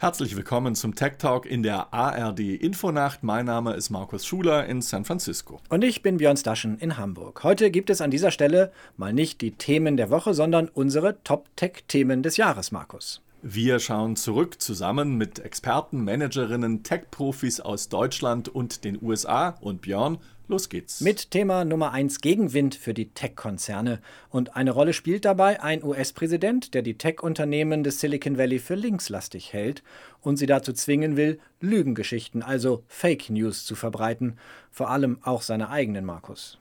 Herzlich willkommen zum Tech Talk in der ARD Infonacht. Mein Name ist Markus Schuler in San Francisco. Und ich bin Björn Staschen in Hamburg. Heute gibt es an dieser Stelle mal nicht die Themen der Woche, sondern unsere Top-Tech-Themen des Jahres, Markus. Wir schauen zurück zusammen mit Experten, Managerinnen, Tech-Profis aus Deutschland und den USA. Und Björn, los geht's. Mit Thema Nummer 1 Gegenwind für die Tech-Konzerne. Und eine Rolle spielt dabei ein US-Präsident, der die Tech-Unternehmen des Silicon Valley für linkslastig hält und sie dazu zwingen will, Lügengeschichten, also Fake News zu verbreiten. Vor allem auch seine eigenen, Markus.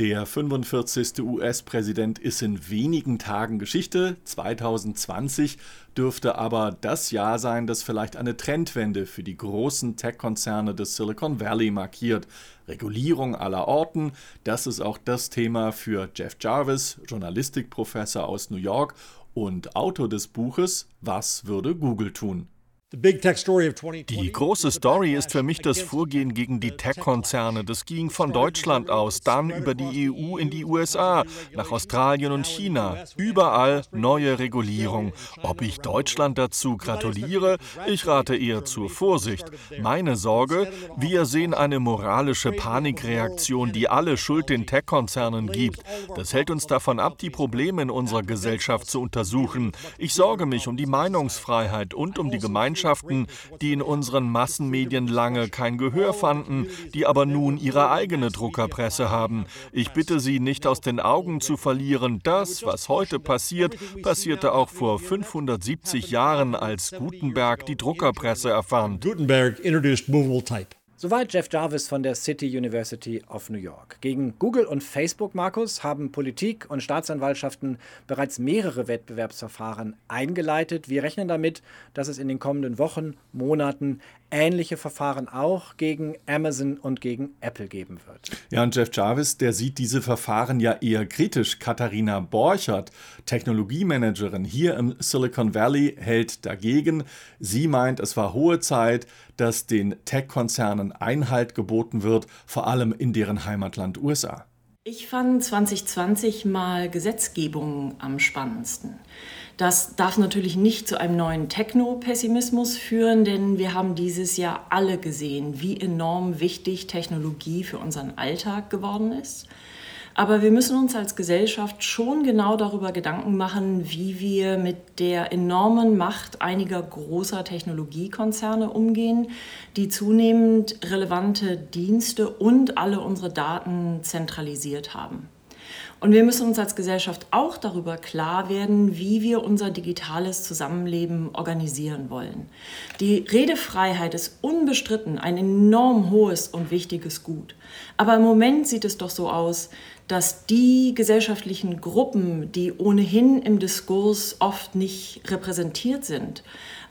Der 45. US-Präsident ist in wenigen Tagen Geschichte. 2020 dürfte aber das Jahr sein, das vielleicht eine Trendwende für die großen Tech-Konzerne des Silicon Valley markiert. Regulierung aller Orten, das ist auch das Thema für Jeff Jarvis, Journalistikprofessor aus New York und Autor des Buches Was würde Google tun? Die große Story ist für mich das Vorgehen gegen die Tech-Konzerne. Das ging von Deutschland aus, dann über die EU in die USA, nach Australien und China. Überall neue Regulierung. Ob ich Deutschland dazu gratuliere? Ich rate eher zur Vorsicht. Meine Sorge, wir sehen eine moralische Panikreaktion, die alle Schuld den Tech-Konzernen gibt. Das hält uns davon ab, die Probleme in unserer Gesellschaft zu untersuchen. Ich sorge mich um die Meinungsfreiheit und um die Gemeinschaft Botschaften, die in unseren Massenmedien lange kein Gehör fanden, die aber nun ihre eigene Druckerpresse haben. Ich bitte Sie, nicht aus den Augen zu verlieren, das, was heute passiert, passierte auch vor 570 Jahren, als Gutenberg die Druckerpresse erfand. Gutenberg introduced movable type. Soweit Jeff Jarvis von der City University of New York. Gegen Google und Facebook, Markus, haben Politik und Staatsanwaltschaften bereits mehrere Wettbewerbsverfahren eingeleitet. Wir rechnen damit, dass es in den kommenden Wochen, Monaten ähnliche Verfahren auch gegen Amazon und gegen Apple geben wird. Ja, und Jeff Jarvis, der sieht diese Verfahren ja eher kritisch. Katharina Borchert, Technologiemanagerin hier im Silicon Valley, hält dagegen. Sie meint, es war hohe Zeit, dass den Tech-Konzernen Einhalt geboten wird, vor allem in deren Heimatland USA. Ich fand 2020 mal Gesetzgebung am spannendsten. Das darf natürlich nicht zu einem neuen Techno-Pessimismus führen, denn wir haben dieses Jahr alle gesehen, wie enorm wichtig Technologie für unseren Alltag geworden ist. Aber wir müssen uns als Gesellschaft schon genau darüber Gedanken machen, wie wir mit der enormen Macht einiger großer Technologiekonzerne umgehen, die zunehmend relevante Dienste und alle unsere Daten zentralisiert haben. Und wir müssen uns als Gesellschaft auch darüber klar werden, wie wir unser digitales Zusammenleben organisieren wollen. Die Redefreiheit ist unbestritten ein enorm hohes und wichtiges Gut. Aber im Moment sieht es doch so aus, dass die gesellschaftlichen Gruppen, die ohnehin im Diskurs oft nicht repräsentiert sind,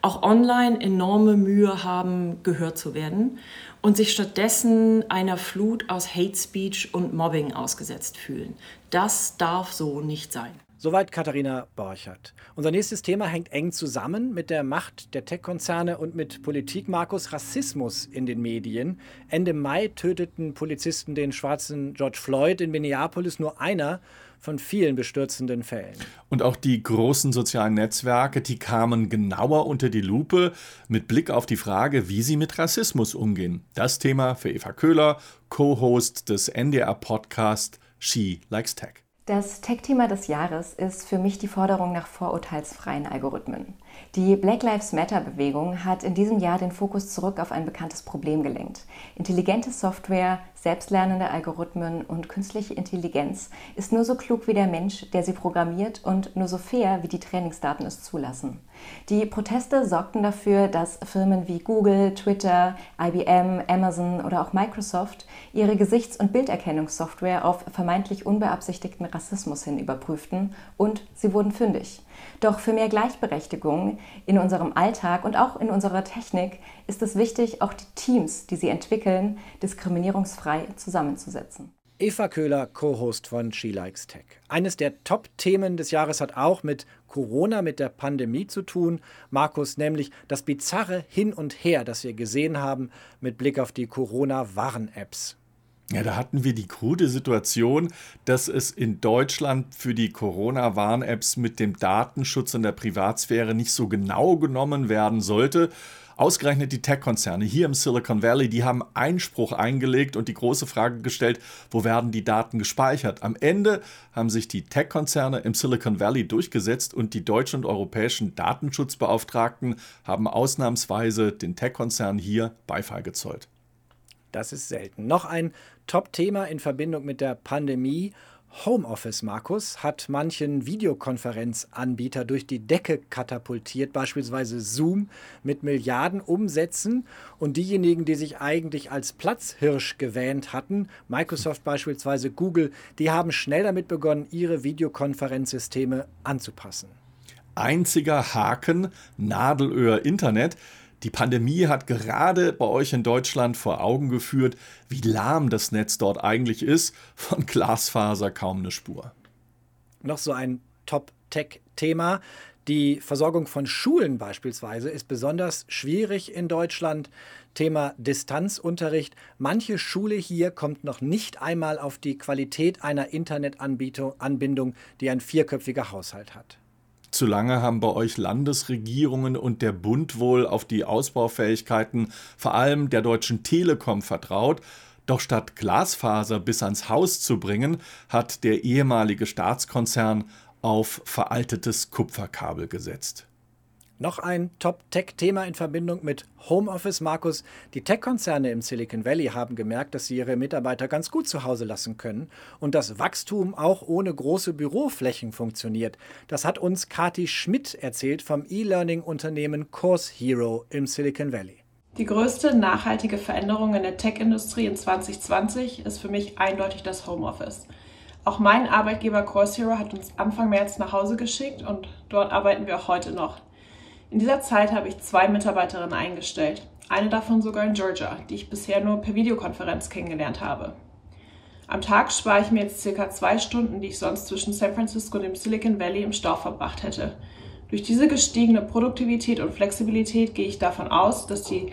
auch online enorme Mühe haben, gehört zu werden und sich stattdessen einer Flut aus Hate Speech und Mobbing ausgesetzt fühlen. Das darf so nicht sein. Soweit Katharina Borchert. Unser nächstes Thema hängt eng zusammen mit der Macht der Tech-Konzerne und mit Politik Markus Rassismus in den Medien. Ende Mai töteten Polizisten den schwarzen George Floyd in Minneapolis, nur einer von vielen bestürzenden Fällen. Und auch die großen sozialen Netzwerke, die kamen genauer unter die Lupe mit Blick auf die Frage, wie sie mit Rassismus umgehen. Das Thema für Eva Köhler, Co-Host des NDR-Podcast She Likes Tech. Das Tech-Thema des Jahres ist für mich die Forderung nach vorurteilsfreien Algorithmen. Die Black Lives Matter-Bewegung hat in diesem Jahr den Fokus zurück auf ein bekanntes Problem gelenkt. Intelligente Software, selbstlernende Algorithmen und künstliche Intelligenz ist nur so klug wie der Mensch, der sie programmiert und nur so fair, wie die Trainingsdaten es zulassen. Die Proteste sorgten dafür, dass Firmen wie Google, Twitter, IBM, Amazon oder auch Microsoft ihre Gesichts- und Bilderkennungssoftware auf vermeintlich unbeabsichtigten Rassismus hin überprüften und sie wurden fündig. Doch für mehr Gleichberechtigung in unserem Alltag und auch in unserer Technik ist es wichtig, auch die Teams, die sie entwickeln, diskriminierungsfrei zusammenzusetzen. Eva Köhler, Co-Host von She Likes Tech. Eines der Top-Themen des Jahres hat auch mit Corona, mit der Pandemie zu tun. Markus, nämlich das bizarre Hin und Her, das wir gesehen haben mit Blick auf die Corona-Warn-Apps. Ja, da hatten wir die krude Situation, dass es in Deutschland für die Corona-Warn-Apps mit dem Datenschutz und der Privatsphäre nicht so genau genommen werden sollte. Ausgerechnet die Tech-Konzerne hier im Silicon Valley, die haben Einspruch eingelegt und die große Frage gestellt, wo werden die Daten gespeichert? Am Ende haben sich die Tech-Konzerne im Silicon Valley durchgesetzt und die deutschen und europäischen Datenschutzbeauftragten haben ausnahmsweise den Tech-Konzernen hier Beifall gezollt. Das ist selten. Noch ein Top-Thema in Verbindung mit der Pandemie. Homeoffice, Markus, hat manchen Videokonferenzanbieter durch die Decke katapultiert, beispielsweise Zoom mit Milliarden Umsätzen. Und diejenigen, die sich eigentlich als Platzhirsch gewähnt hatten, Microsoft beispielsweise, Google, die haben schnell damit begonnen, ihre Videokonferenzsysteme anzupassen. Einziger Haken, Nadelöhr Internet. Die Pandemie hat gerade bei euch in Deutschland vor Augen geführt, wie lahm das Netz dort eigentlich ist. Von Glasfaser kaum eine Spur. Noch so ein Top-Tech-Thema. Die Versorgung von Schulen beispielsweise ist besonders schwierig in Deutschland. Thema Distanzunterricht. Manche Schule hier kommt noch nicht einmal auf die Qualität einer Internetanbindung, die ein vierköpfiger Haushalt hat. Zu lange haben bei euch Landesregierungen und der Bund wohl auf die Ausbaufähigkeiten vor allem der Deutschen Telekom vertraut. Doch statt Glasfaser bis ans Haus zu bringen, hat der ehemalige Staatskonzern auf veraltetes Kupferkabel gesetzt. Noch ein Top-Tech-Thema in Verbindung mit Homeoffice, Markus. Die Tech-Konzerne im Silicon Valley haben gemerkt, dass sie ihre Mitarbeiter ganz gut zu Hause lassen können und dass Wachstum auch ohne große Büroflächen funktioniert. Das hat uns Kati Schmidt erzählt vom E-Learning-Unternehmen Course Hero im Silicon Valley. Die größte nachhaltige Veränderung in der Tech-Industrie in 2020 ist für mich eindeutig das Homeoffice. Auch mein Arbeitgeber Course Hero hat uns Anfang März nach Hause geschickt und dort arbeiten wir auch heute noch. In dieser Zeit habe ich zwei Mitarbeiterinnen eingestellt, eine davon sogar in Georgia, die ich bisher nur per Videokonferenz kennengelernt habe. Am Tag spare ich mir jetzt circa zwei Stunden, die ich sonst zwischen San Francisco und dem Silicon Valley im Stau verbracht hätte. Durch diese gestiegene Produktivität und Flexibilität gehe ich davon aus, dass die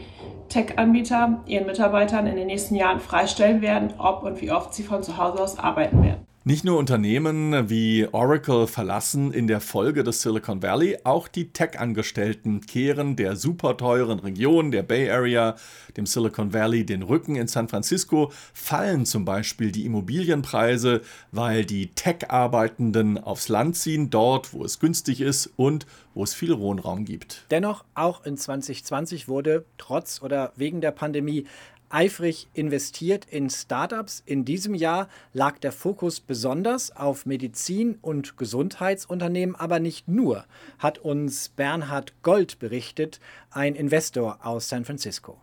Tech-Anbieter ihren Mitarbeitern in den nächsten Jahren freistellen werden, ob und wie oft sie von zu Hause aus arbeiten werden. Nicht nur Unternehmen wie Oracle verlassen in der Folge des Silicon Valley, auch die Tech-Angestellten kehren der super teuren Region, der Bay Area, dem Silicon Valley den Rücken. In San Francisco fallen zum Beispiel die Immobilienpreise, weil die Tech-Arbeitenden aufs Land ziehen, dort, wo es günstig ist und wo es viel Wohnraum gibt. Dennoch, auch in 2020 wurde trotz oder wegen der Pandemie eifrig investiert in Startups. In diesem Jahr lag der Fokus besonders auf Medizin- und Gesundheitsunternehmen, aber nicht nur, hat uns Bernhard Gold berichtet, ein Investor aus San Francisco.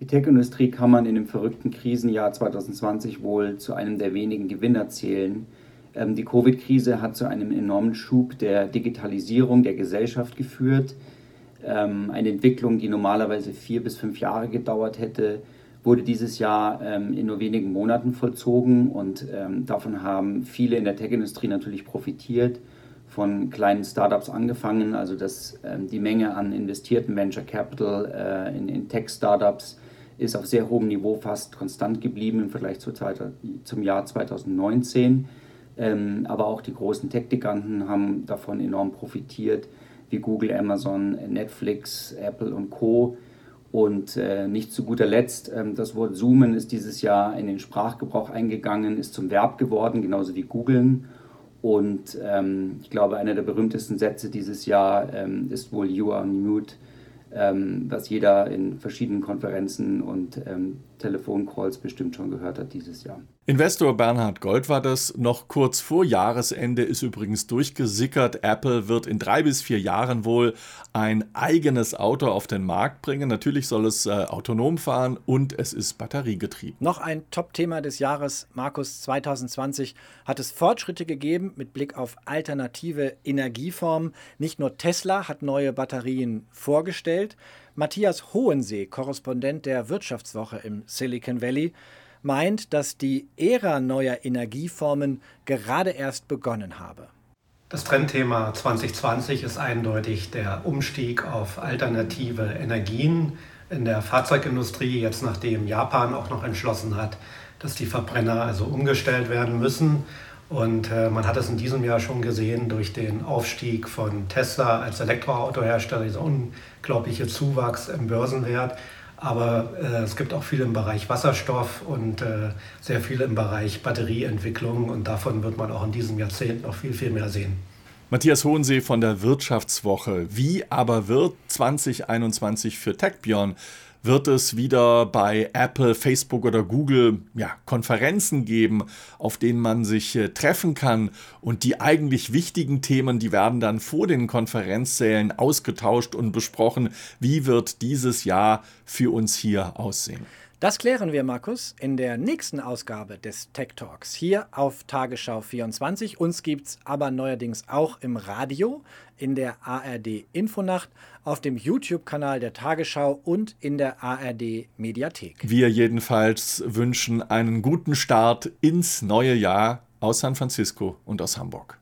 Die Tech-Industrie kann man in dem verrückten Krisenjahr 2020 wohl zu einem der wenigen Gewinner zählen. Ähm, die Covid-Krise hat zu einem enormen Schub der Digitalisierung der Gesellschaft geführt. Ähm, eine Entwicklung, die normalerweise vier bis fünf Jahre gedauert hätte, wurde dieses Jahr ähm, in nur wenigen Monaten vollzogen und ähm, davon haben viele in der Tech-Industrie natürlich profitiert, von kleinen Startups angefangen, also dass ähm, die Menge an investierten Venture Capital äh, in, in Tech-Startups ist auf sehr hohem Niveau fast konstant geblieben im Vergleich zu, zum Jahr 2019. Ähm, aber auch die großen Tech-Giganten haben davon enorm profitiert, wie Google, Amazon, Netflix, Apple und Co und äh, nicht zu guter Letzt, ähm, das Wort Zoomen ist dieses Jahr in den Sprachgebrauch eingegangen, ist zum Verb geworden, genauso wie Googlen. Und ähm, ich glaube, einer der berühmtesten Sätze dieses Jahr ähm, ist wohl You are mute, ähm, was jeder in verschiedenen Konferenzen und ähm, Telefoncalls bestimmt schon gehört hat dieses Jahr. Investor Bernhard Gold war das. Noch kurz vor Jahresende ist übrigens durchgesickert, Apple wird in drei bis vier Jahren wohl ein eigenes Auto auf den Markt bringen. Natürlich soll es äh, autonom fahren und es ist batteriegetrieben. Noch ein Top-Thema des Jahres, Markus 2020, hat es Fortschritte gegeben mit Blick auf alternative Energieformen. Nicht nur Tesla hat neue Batterien vorgestellt. Matthias Hohensee, Korrespondent der Wirtschaftswoche im Silicon Valley, meint, dass die Ära neuer Energieformen gerade erst begonnen habe. Das Trendthema 2020 ist eindeutig der Umstieg auf alternative Energien in der Fahrzeugindustrie, jetzt nachdem Japan auch noch entschlossen hat, dass die Verbrenner also umgestellt werden müssen. Und äh, man hat es in diesem Jahr schon gesehen durch den Aufstieg von Tesla als Elektroautohersteller, dieser unglaubliche Zuwachs im Börsenwert. Aber äh, es gibt auch viel im Bereich Wasserstoff und äh, sehr viel im Bereich Batterieentwicklung. Und davon wird man auch in diesem Jahrzehnt noch viel, viel mehr sehen. Matthias Hohensee von der Wirtschaftswoche. Wie aber wird 2021 für TechBjörn? Wird es wieder bei Apple, Facebook oder Google ja, Konferenzen geben, auf denen man sich äh, treffen kann und die eigentlich wichtigen Themen, die werden dann vor den Konferenzsälen ausgetauscht und besprochen. Wie wird dieses Jahr für uns hier aussehen? Das klären wir, Markus, in der nächsten Ausgabe des Tech Talks hier auf Tagesschau 24. Uns gibt es aber neuerdings auch im Radio, in der ARD Infonacht, auf dem YouTube-Kanal der Tagesschau und in der ARD Mediathek. Wir jedenfalls wünschen einen guten Start ins neue Jahr aus San Francisco und aus Hamburg.